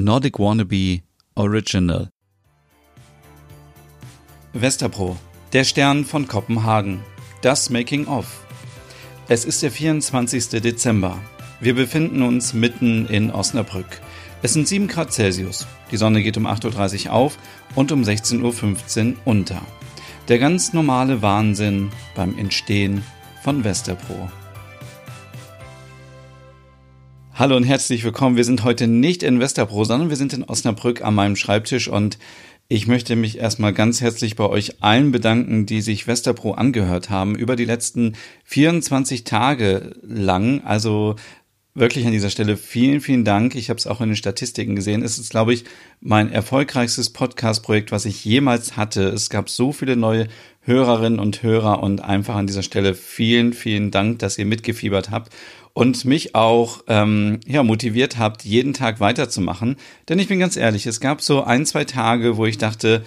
Nordic Wannabe Original. Westerpro, der Stern von Kopenhagen. Das Making of. Es ist der 24. Dezember. Wir befinden uns mitten in Osnabrück. Es sind 7 Grad Celsius. Die Sonne geht um 8.30 Uhr auf und um 16.15 Uhr unter. Der ganz normale Wahnsinn beim Entstehen von Westerpro. Hallo und herzlich willkommen. Wir sind heute nicht in Westerpro, sondern wir sind in Osnabrück an meinem Schreibtisch und ich möchte mich erstmal ganz herzlich bei euch allen bedanken, die sich Westerpro angehört haben über die letzten 24 Tage lang. Also wirklich an dieser Stelle vielen, vielen Dank. Ich habe es auch in den Statistiken gesehen. Es ist, glaube ich, mein erfolgreichstes Podcast-Projekt, was ich jemals hatte. Es gab so viele neue Hörerinnen und Hörer und einfach an dieser Stelle vielen, vielen Dank, dass ihr mitgefiebert habt und mich auch ähm, ja, motiviert habt, jeden Tag weiterzumachen. Denn ich bin ganz ehrlich, es gab so ein, zwei Tage, wo ich dachte,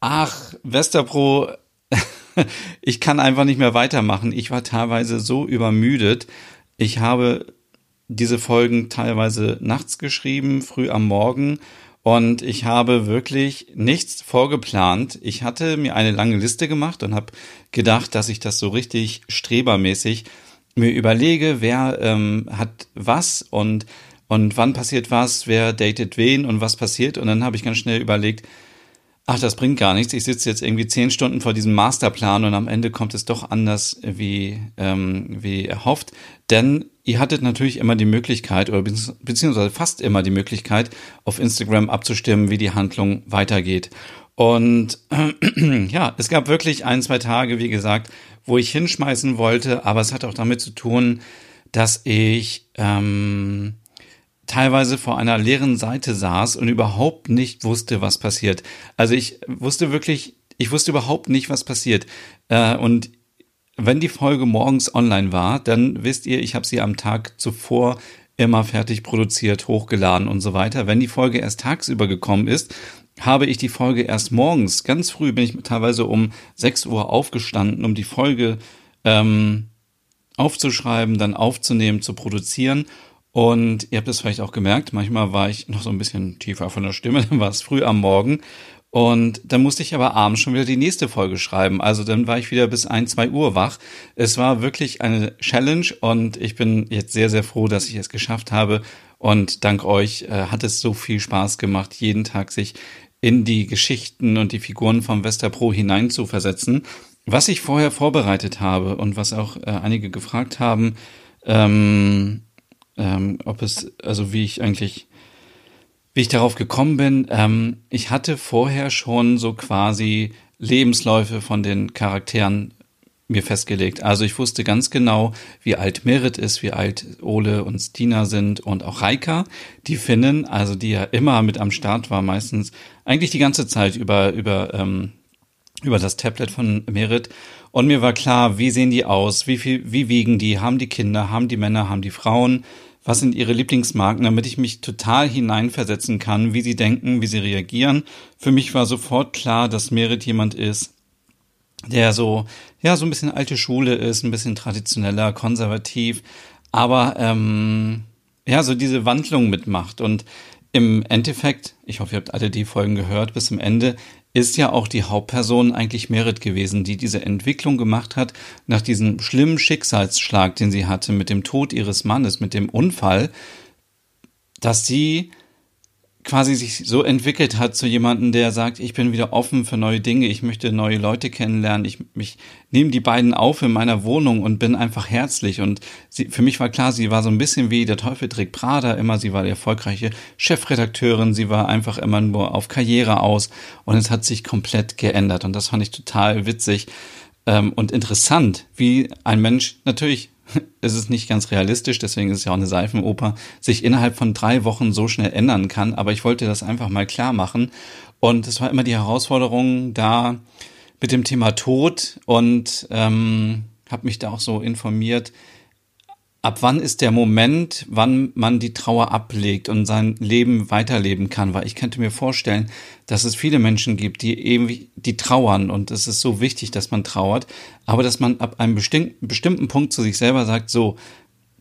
ach, Westerpro, ich kann einfach nicht mehr weitermachen. Ich war teilweise so übermüdet. Ich habe diese Folgen teilweise nachts geschrieben, früh am Morgen und ich habe wirklich nichts vorgeplant. Ich hatte mir eine lange Liste gemacht und habe gedacht, dass ich das so richtig strebermäßig mir überlege, wer ähm, hat was und und wann passiert was, wer datet wen und was passiert. Und dann habe ich ganz schnell überlegt, ach, das bringt gar nichts. Ich sitze jetzt irgendwie zehn Stunden vor diesem Masterplan und am Ende kommt es doch anders wie, ähm, wie erhofft. Denn ihr hattet natürlich immer die Möglichkeit, oder beziehungsweise fast immer die Möglichkeit, auf Instagram abzustimmen, wie die Handlung weitergeht. Und äh, ja, es gab wirklich ein, zwei Tage, wie gesagt, wo ich hinschmeißen wollte, aber es hat auch damit zu tun, dass ich ähm, teilweise vor einer leeren Seite saß und überhaupt nicht wusste, was passiert. Also ich wusste wirklich, ich wusste überhaupt nicht, was passiert. Äh, und wenn die Folge morgens online war, dann wisst ihr, ich habe sie am Tag zuvor immer fertig produziert, hochgeladen und so weiter. Wenn die Folge erst tagsüber gekommen ist, habe ich die Folge erst morgens, ganz früh bin ich teilweise um 6 Uhr aufgestanden, um die Folge ähm, aufzuschreiben, dann aufzunehmen, zu produzieren. Und ihr habt es vielleicht auch gemerkt, manchmal war ich noch so ein bisschen tiefer von der Stimme, dann war es früh am Morgen und dann musste ich aber abends schon wieder die nächste Folge schreiben. Also dann war ich wieder bis ein, zwei Uhr wach. Es war wirklich eine Challenge und ich bin jetzt sehr, sehr froh, dass ich es geschafft habe. Und dank euch äh, hat es so viel Spaß gemacht, jeden Tag sich in die Geschichten und die Figuren vom Westerpro hineinzuversetzen. Was ich vorher vorbereitet habe und was auch äh, einige gefragt haben, ähm, ähm, ob es, also wie ich eigentlich wie ich darauf gekommen bin, ähm, ich hatte vorher schon so quasi Lebensläufe von den Charakteren mir festgelegt. Also ich wusste ganz genau, wie alt Merit ist, wie alt Ole und Stina sind und auch Reika, die Finnen, also die ja immer mit am Start war, meistens eigentlich die ganze Zeit über über ähm, über das Tablet von Merit. Und mir war klar, wie sehen die aus, wie viel, wie wiegen die, haben die Kinder, haben die Männer, haben die Frauen, was sind ihre Lieblingsmarken, damit ich mich total hineinversetzen kann, wie sie denken, wie sie reagieren. Für mich war sofort klar, dass Merit jemand ist, der so, ja, so ein bisschen alte Schule ist, ein bisschen traditioneller, konservativ, aber ähm, ja, so diese Wandlung mitmacht. Und im Endeffekt, ich hoffe, ihr habt alle die Folgen gehört bis zum Ende, ist ja auch die Hauptperson eigentlich Merit gewesen, die diese Entwicklung gemacht hat nach diesem schlimmen Schicksalsschlag, den sie hatte mit dem Tod ihres Mannes, mit dem Unfall, dass sie quasi sich so entwickelt hat zu jemandem, der sagt, ich bin wieder offen für neue Dinge, ich möchte neue Leute kennenlernen, ich mich nehme die beiden auf in meiner Wohnung und bin einfach herzlich. Und sie, für mich war klar, sie war so ein bisschen wie der Teufel trägt Prada, immer sie war die erfolgreiche Chefredakteurin, sie war einfach immer nur auf Karriere aus und es hat sich komplett geändert und das fand ich total witzig ähm, und interessant, wie ein Mensch natürlich ist es nicht ganz realistisch, deswegen ist es ja auch eine Seifenoper, sich innerhalb von drei Wochen so schnell ändern kann. Aber ich wollte das einfach mal klar machen. Und es war immer die Herausforderung da mit dem Thema Tod und ähm, habe mich da auch so informiert, ab wann ist der Moment, wann man die Trauer ablegt und sein Leben weiterleben kann? Weil ich könnte mir vorstellen, dass es viele Menschen gibt, die eben, die trauern und es ist so wichtig, dass man trauert, aber dass man ab einem bestimmten, bestimmten Punkt zu sich selber sagt, so,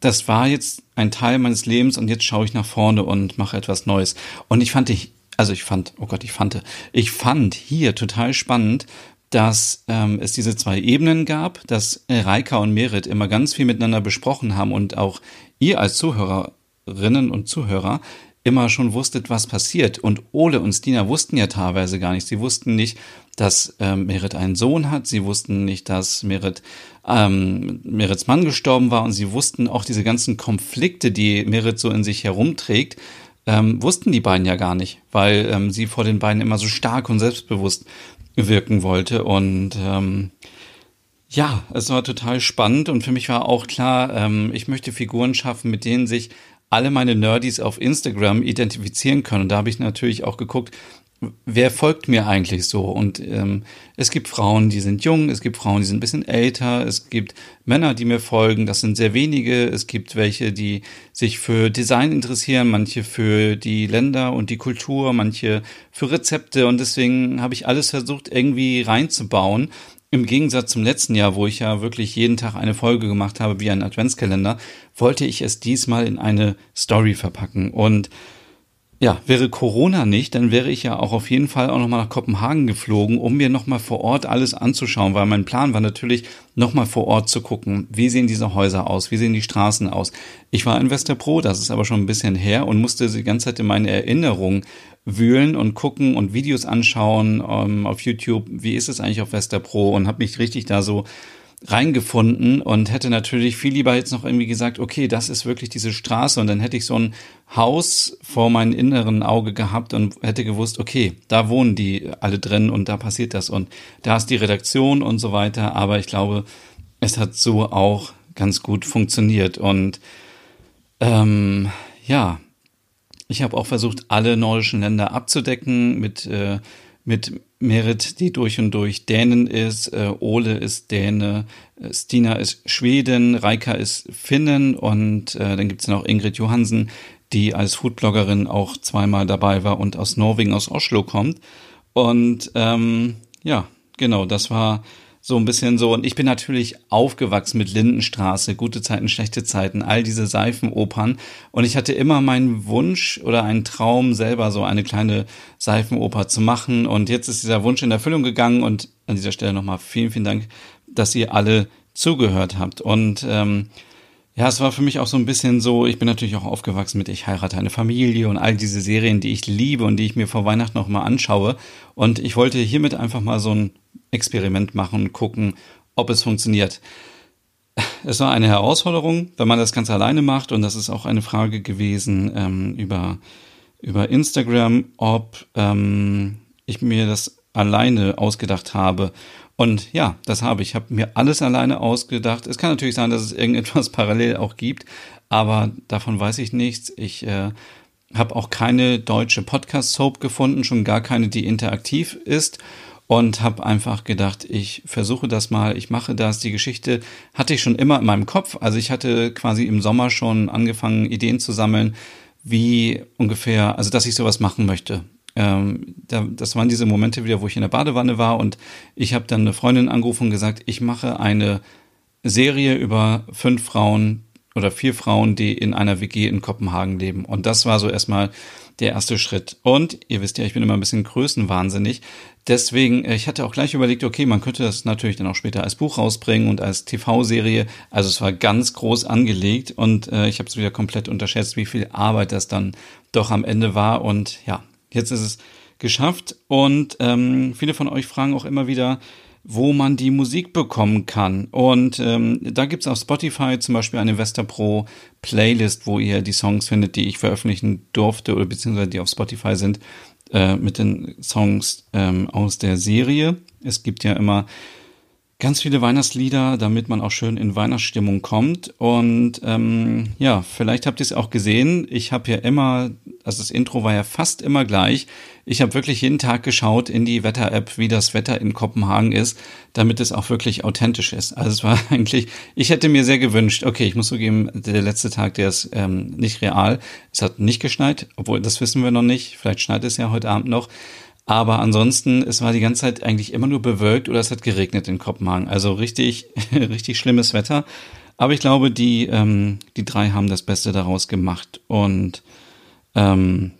das war jetzt ein Teil meines Lebens und jetzt schaue ich nach vorne und mache etwas Neues. Und ich fand ich, also ich fand, oh Gott, ich fand, ich fand hier total spannend, dass ähm, es diese zwei Ebenen gab, dass Reika und Merit immer ganz viel miteinander besprochen haben und auch ihr als Zuhörerinnen und Zuhörer immer schon wusstet, was passiert. Und Ole und Stina wussten ja teilweise gar nicht. Sie wussten nicht, dass ähm, Merit einen Sohn hat. Sie wussten nicht, dass Merit ähm, Merits Mann gestorben war. Und sie wussten auch diese ganzen Konflikte, die Merit so in sich herumträgt, ähm, wussten die beiden ja gar nicht, weil ähm, sie vor den beiden immer so stark und selbstbewusst wirken wollte. Und ähm, ja, es war total spannend und für mich war auch klar, ähm, ich möchte Figuren schaffen, mit denen sich alle meine Nerdies auf Instagram identifizieren können. Und da habe ich natürlich auch geguckt, wer folgt mir eigentlich so? Und ähm, es gibt Frauen, die sind jung, es gibt Frauen, die sind ein bisschen älter, es gibt Männer, die mir folgen, das sind sehr wenige, es gibt welche, die sich für Design interessieren, manche für die Länder und die Kultur, manche für Rezepte und deswegen habe ich alles versucht irgendwie reinzubauen. Im Gegensatz zum letzten Jahr, wo ich ja wirklich jeden Tag eine Folge gemacht habe wie ein Adventskalender, wollte ich es diesmal in eine Story verpacken und ja, wäre Corona nicht, dann wäre ich ja auch auf jeden Fall auch nochmal nach Kopenhagen geflogen, um mir nochmal vor Ort alles anzuschauen, weil mein Plan war natürlich, nochmal vor Ort zu gucken, wie sehen diese Häuser aus, wie sehen die Straßen aus. Ich war in Westerpro, das ist aber schon ein bisschen her und musste die ganze Zeit in meine Erinnerungen wühlen und gucken und Videos anschauen ähm, auf YouTube, wie ist es eigentlich auf Westerpro und habe mich richtig da so reingefunden und hätte natürlich viel lieber jetzt noch irgendwie gesagt, okay, das ist wirklich diese Straße. Und dann hätte ich so ein Haus vor meinem inneren Auge gehabt und hätte gewusst, okay, da wohnen die alle drin und da passiert das. Und da ist die Redaktion und so weiter, aber ich glaube, es hat so auch ganz gut funktioniert. Und ähm, ja, ich habe auch versucht, alle nordischen Länder abzudecken mit äh, mit Merit, die durch und durch Dänen ist, äh, Ole ist Däne, äh, Stina ist Schweden, Reika ist Finnen und äh, dann gibt's noch Ingrid Johansen, die als Foodbloggerin auch zweimal dabei war und aus Norwegen, aus Oslo kommt. Und ähm, ja, genau, das war so ein bisschen so. Und ich bin natürlich aufgewachsen mit Lindenstraße, gute Zeiten, schlechte Zeiten, all diese Seifenopern. Und ich hatte immer meinen Wunsch oder einen Traum, selber so eine kleine Seifenoper zu machen. Und jetzt ist dieser Wunsch in Erfüllung gegangen. Und an dieser Stelle nochmal vielen, vielen Dank, dass ihr alle zugehört habt. Und ähm, ja, es war für mich auch so ein bisschen so, ich bin natürlich auch aufgewachsen mit Ich heirate eine Familie und all diese Serien, die ich liebe und die ich mir vor Weihnachten noch mal anschaue. Und ich wollte hiermit einfach mal so ein Experiment machen gucken, ob es funktioniert. Es war eine Herausforderung, wenn man das ganz alleine macht und das ist auch eine Frage gewesen ähm, über, über Instagram, ob ähm, ich mir das alleine ausgedacht habe. Und ja, das habe ich. Ich habe mir alles alleine ausgedacht. Es kann natürlich sein, dass es irgendetwas parallel auch gibt, aber davon weiß ich nichts. Ich äh, habe auch keine deutsche Podcast-Soap gefunden, schon gar keine, die interaktiv ist und habe einfach gedacht, ich versuche das mal, ich mache das. Die Geschichte hatte ich schon immer in meinem Kopf. Also ich hatte quasi im Sommer schon angefangen, Ideen zu sammeln, wie ungefähr, also dass ich sowas machen möchte. Ähm, da, das waren diese Momente wieder, wo ich in der Badewanne war und ich habe dann eine Freundin angerufen und gesagt, ich mache eine Serie über fünf Frauen oder vier Frauen, die in einer WG in Kopenhagen leben. Und das war so erstmal der erste Schritt. Und ihr wisst ja, ich bin immer ein bisschen größenwahnsinnig. Deswegen, äh, ich hatte auch gleich überlegt, okay, man könnte das natürlich dann auch später als Buch rausbringen und als TV-Serie. Also es war ganz groß angelegt und äh, ich habe es wieder komplett unterschätzt, wie viel Arbeit das dann doch am Ende war. Und ja, jetzt ist es geschafft. Und ähm, viele von euch fragen auch immer wieder, wo man die Musik bekommen kann. Und ähm, da gibt's auf Spotify zum Beispiel eine Vesta Pro Playlist, wo ihr die Songs findet, die ich veröffentlichen durfte oder beziehungsweise die auf Spotify sind, äh, mit den Songs ähm, aus der Serie. Es gibt ja immer ganz viele Weihnachtslieder, damit man auch schön in Weihnachtsstimmung kommt. Und ähm, ja, vielleicht habt ihr es auch gesehen. Ich habe ja immer, also das Intro war ja fast immer gleich. Ich habe wirklich jeden Tag geschaut in die Wetter-App, wie das Wetter in Kopenhagen ist, damit es auch wirklich authentisch ist. Also es war eigentlich, ich hätte mir sehr gewünscht, okay, ich muss zugeben, der letzte Tag, der ist ähm, nicht real. Es hat nicht geschneit, obwohl das wissen wir noch nicht. Vielleicht schneit es ja heute Abend noch. Aber ansonsten, es war die ganze Zeit eigentlich immer nur bewölkt oder es hat geregnet in Kopenhagen. Also richtig, richtig schlimmes Wetter. Aber ich glaube, die, ähm, die drei haben das Beste daraus gemacht. Und ähm,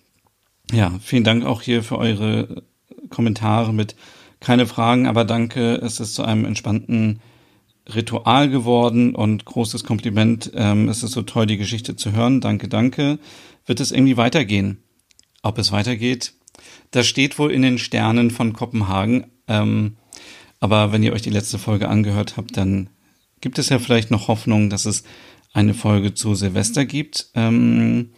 ja, vielen Dank auch hier für eure Kommentare mit keine Fragen, aber danke. Es ist zu einem entspannten Ritual geworden und großes Kompliment. Ähm, es ist so toll, die Geschichte zu hören. Danke, danke. Wird es irgendwie weitergehen? Ob es weitergeht? Das steht wohl in den Sternen von Kopenhagen. Ähm, aber wenn ihr euch die letzte Folge angehört habt, dann gibt es ja vielleicht noch Hoffnung, dass es eine Folge zu Silvester gibt. Ähm,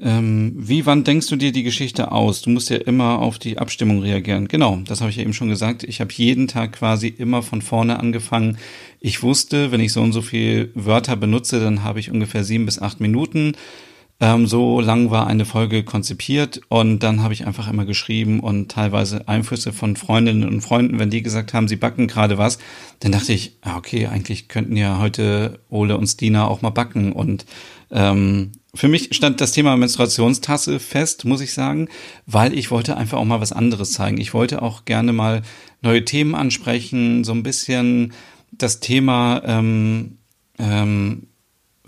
ähm, wie, wann denkst du dir die Geschichte aus? Du musst ja immer auf die Abstimmung reagieren. Genau, das habe ich ja eben schon gesagt. Ich habe jeden Tag quasi immer von vorne angefangen. Ich wusste, wenn ich so und so viel Wörter benutze, dann habe ich ungefähr sieben bis acht Minuten. Ähm, so lang war eine Folge konzipiert und dann habe ich einfach immer geschrieben und teilweise Einflüsse von Freundinnen und Freunden, wenn die gesagt haben, sie backen gerade was, dann dachte ich, ah, okay, eigentlich könnten ja heute Ole und Stina auch mal backen und ähm, für mich stand das Thema Menstruationstasse fest, muss ich sagen, weil ich wollte einfach auch mal was anderes zeigen. Ich wollte auch gerne mal neue Themen ansprechen, so ein bisschen das Thema ähm, ähm,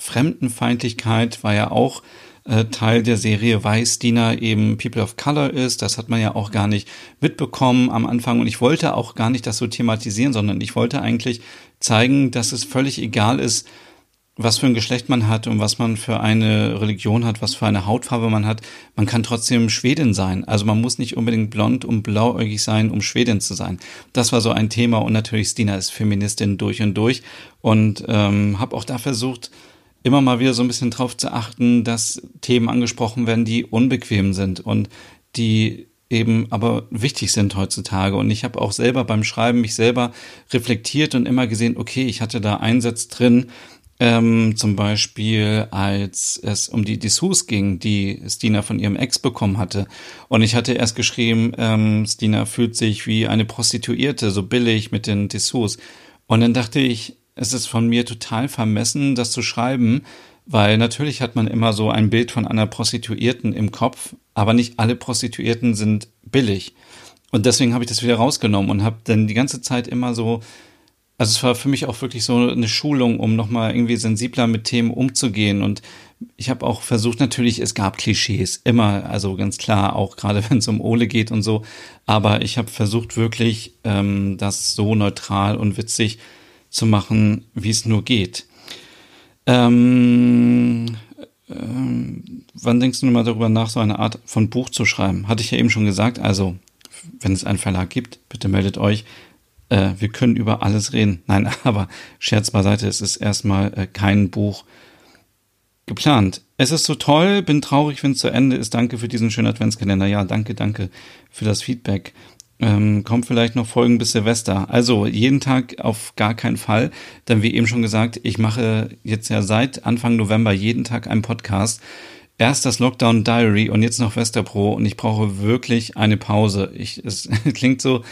Fremdenfeindlichkeit war ja auch äh, Teil der Serie, weil Stina eben People of Color ist. Das hat man ja auch gar nicht mitbekommen am Anfang. Und ich wollte auch gar nicht das so thematisieren, sondern ich wollte eigentlich zeigen, dass es völlig egal ist, was für ein Geschlecht man hat und was man für eine Religion hat, was für eine Hautfarbe man hat. Man kann trotzdem Schwedin sein. Also man muss nicht unbedingt blond und blauäugig sein, um Schwedin zu sein. Das war so ein Thema und natürlich Stina ist Feministin durch und durch und ähm, habe auch da versucht, immer mal wieder so ein bisschen drauf zu achten, dass Themen angesprochen werden, die unbequem sind und die eben aber wichtig sind heutzutage. Und ich habe auch selber beim Schreiben mich selber reflektiert und immer gesehen, okay, ich hatte da Einsatz drin, ähm, zum Beispiel, als es um die Dessous ging, die Stina von ihrem Ex bekommen hatte. Und ich hatte erst geschrieben, ähm, Stina fühlt sich wie eine Prostituierte, so billig mit den Dessous. Und dann dachte ich, es ist von mir total vermessen, das zu schreiben, weil natürlich hat man immer so ein Bild von einer Prostituierten im Kopf, aber nicht alle Prostituierten sind billig. Und deswegen habe ich das wieder rausgenommen und habe dann die ganze Zeit immer so, also es war für mich auch wirklich so eine Schulung, um nochmal irgendwie sensibler mit Themen umzugehen. Und ich habe auch versucht, natürlich, es gab Klischees, immer, also ganz klar, auch gerade wenn es um Ole geht und so. Aber ich habe versucht, wirklich ähm, das so neutral und witzig zu machen, wie es nur geht. Ähm, ähm, wann denkst du mal darüber nach, so eine Art von Buch zu schreiben? Hatte ich ja eben schon gesagt. Also, wenn es einen Verlag gibt, bitte meldet euch. Äh, wir können über alles reden. Nein, aber Scherz beiseite, es ist erstmal äh, kein Buch geplant. Es ist so toll, bin traurig, wenn es zu Ende ist. Danke für diesen schönen Adventskalender. Ja, danke, danke für das Feedback ähm, kommt vielleicht noch Folgen bis Silvester. Also jeden Tag auf gar keinen Fall. Denn wie eben schon gesagt, ich mache jetzt ja seit Anfang November jeden Tag einen Podcast. Erst das Lockdown Diary und jetzt noch Westerpro und ich brauche wirklich eine Pause. Ich, es klingt so,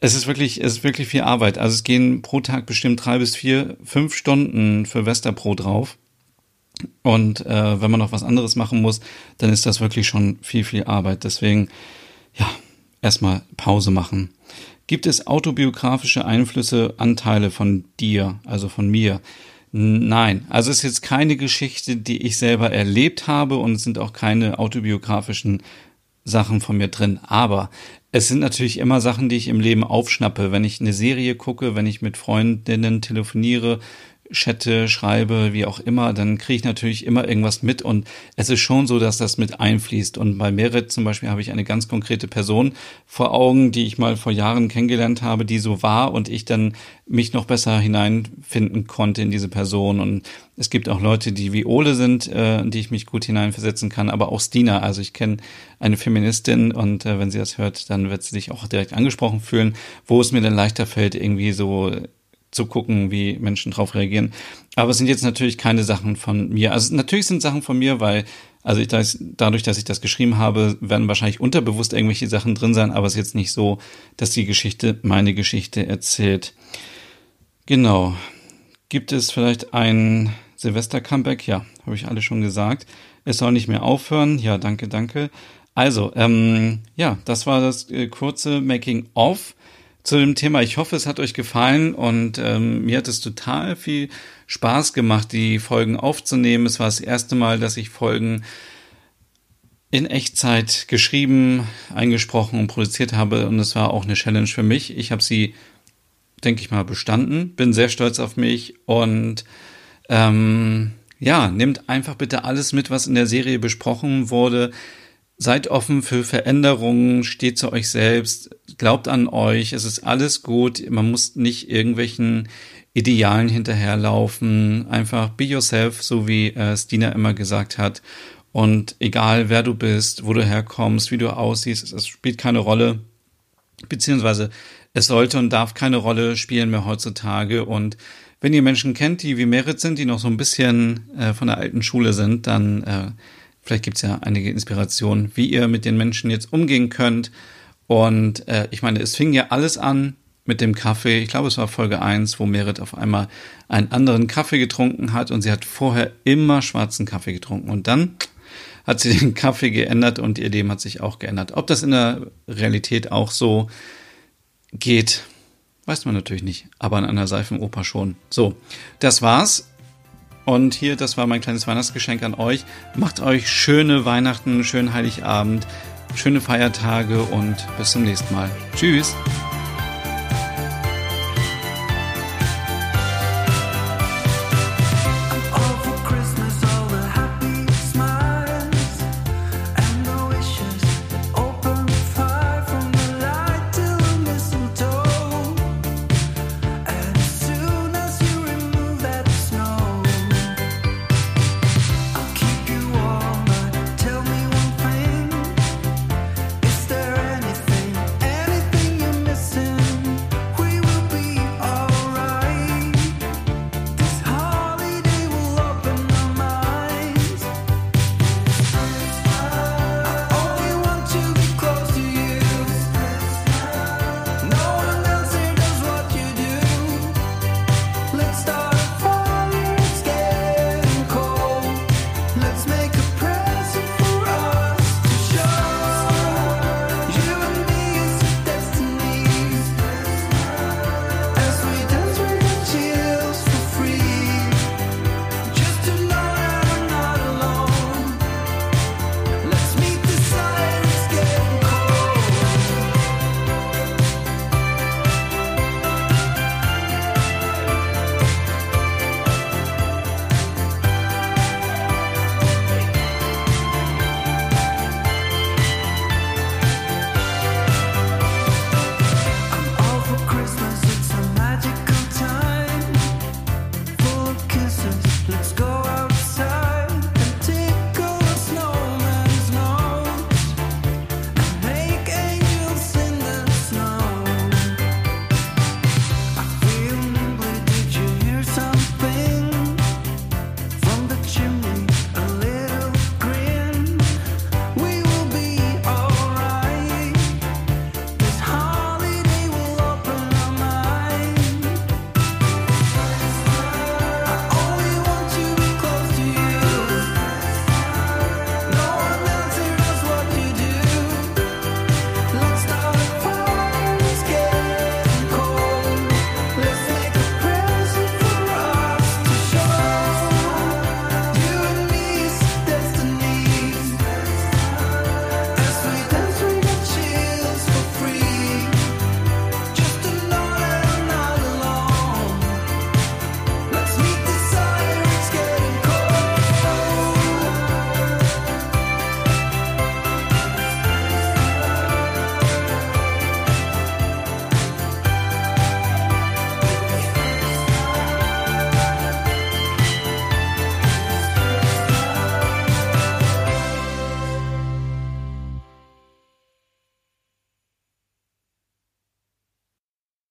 es ist wirklich, es ist wirklich viel Arbeit. Also es gehen pro Tag bestimmt drei bis vier, fünf Stunden für Westerpro drauf. Und äh, wenn man noch was anderes machen muss, dann ist das wirklich schon viel, viel Arbeit. Deswegen, ja, erstmal Pause machen. Gibt es autobiografische Einflüsse, Anteile von dir, also von mir? Nein, also es ist jetzt keine Geschichte, die ich selber erlebt habe und es sind auch keine autobiografischen Sachen von mir drin. Aber es sind natürlich immer Sachen, die ich im Leben aufschnappe. Wenn ich eine Serie gucke, wenn ich mit Freundinnen telefoniere, chatte, schreibe, wie auch immer, dann kriege ich natürlich immer irgendwas mit und es ist schon so, dass das mit einfließt. Und bei Merit zum Beispiel habe ich eine ganz konkrete Person vor Augen, die ich mal vor Jahren kennengelernt habe, die so war und ich dann mich noch besser hineinfinden konnte in diese Person. Und es gibt auch Leute, die wie Ole sind, äh, die ich mich gut hineinversetzen kann, aber auch Stina. Also ich kenne eine Feministin und äh, wenn sie das hört, dann wird sie sich auch direkt angesprochen fühlen, wo es mir dann leichter fällt, irgendwie so zu gucken, wie Menschen darauf reagieren. Aber es sind jetzt natürlich keine Sachen von mir. Also natürlich sind Sachen von mir, weil, also ich, dadurch, dass ich das geschrieben habe, werden wahrscheinlich unterbewusst irgendwelche Sachen drin sein, aber es ist jetzt nicht so, dass die Geschichte meine Geschichte erzählt. Genau. Gibt es vielleicht ein Silvester-Comeback? Ja, habe ich alle schon gesagt. Es soll nicht mehr aufhören. Ja, danke, danke. Also, ähm, ja, das war das äh, kurze Making-of zu dem Thema. Ich hoffe, es hat euch gefallen und ähm, mir hat es total viel Spaß gemacht, die Folgen aufzunehmen. Es war das erste Mal, dass ich Folgen in Echtzeit geschrieben, eingesprochen und produziert habe und es war auch eine Challenge für mich. Ich habe sie, denke ich mal, bestanden, bin sehr stolz auf mich und ähm, ja, nehmt einfach bitte alles mit, was in der Serie besprochen wurde. Seid offen für Veränderungen, steht zu euch selbst, glaubt an euch, es ist alles gut, man muss nicht irgendwelchen Idealen hinterherlaufen, einfach be yourself, so wie äh, Stina immer gesagt hat. Und egal wer du bist, wo du herkommst, wie du aussiehst, es spielt keine Rolle, beziehungsweise es sollte und darf keine Rolle spielen mehr heutzutage. Und wenn ihr Menschen kennt, die wie Merit sind, die noch so ein bisschen äh, von der alten Schule sind, dann äh, Vielleicht gibt es ja einige Inspirationen, wie ihr mit den Menschen jetzt umgehen könnt. Und äh, ich meine, es fing ja alles an mit dem Kaffee. Ich glaube, es war Folge 1, wo Merit auf einmal einen anderen Kaffee getrunken hat und sie hat vorher immer schwarzen Kaffee getrunken. Und dann hat sie den Kaffee geändert und ihr Leben hat sich auch geändert. Ob das in der Realität auch so geht, weiß man natürlich nicht, aber an einer Seifenoper schon. So, das war's. Und hier, das war mein kleines Weihnachtsgeschenk an euch. Macht euch schöne Weihnachten, schönen Heiligabend, schöne Feiertage und bis zum nächsten Mal. Tschüss.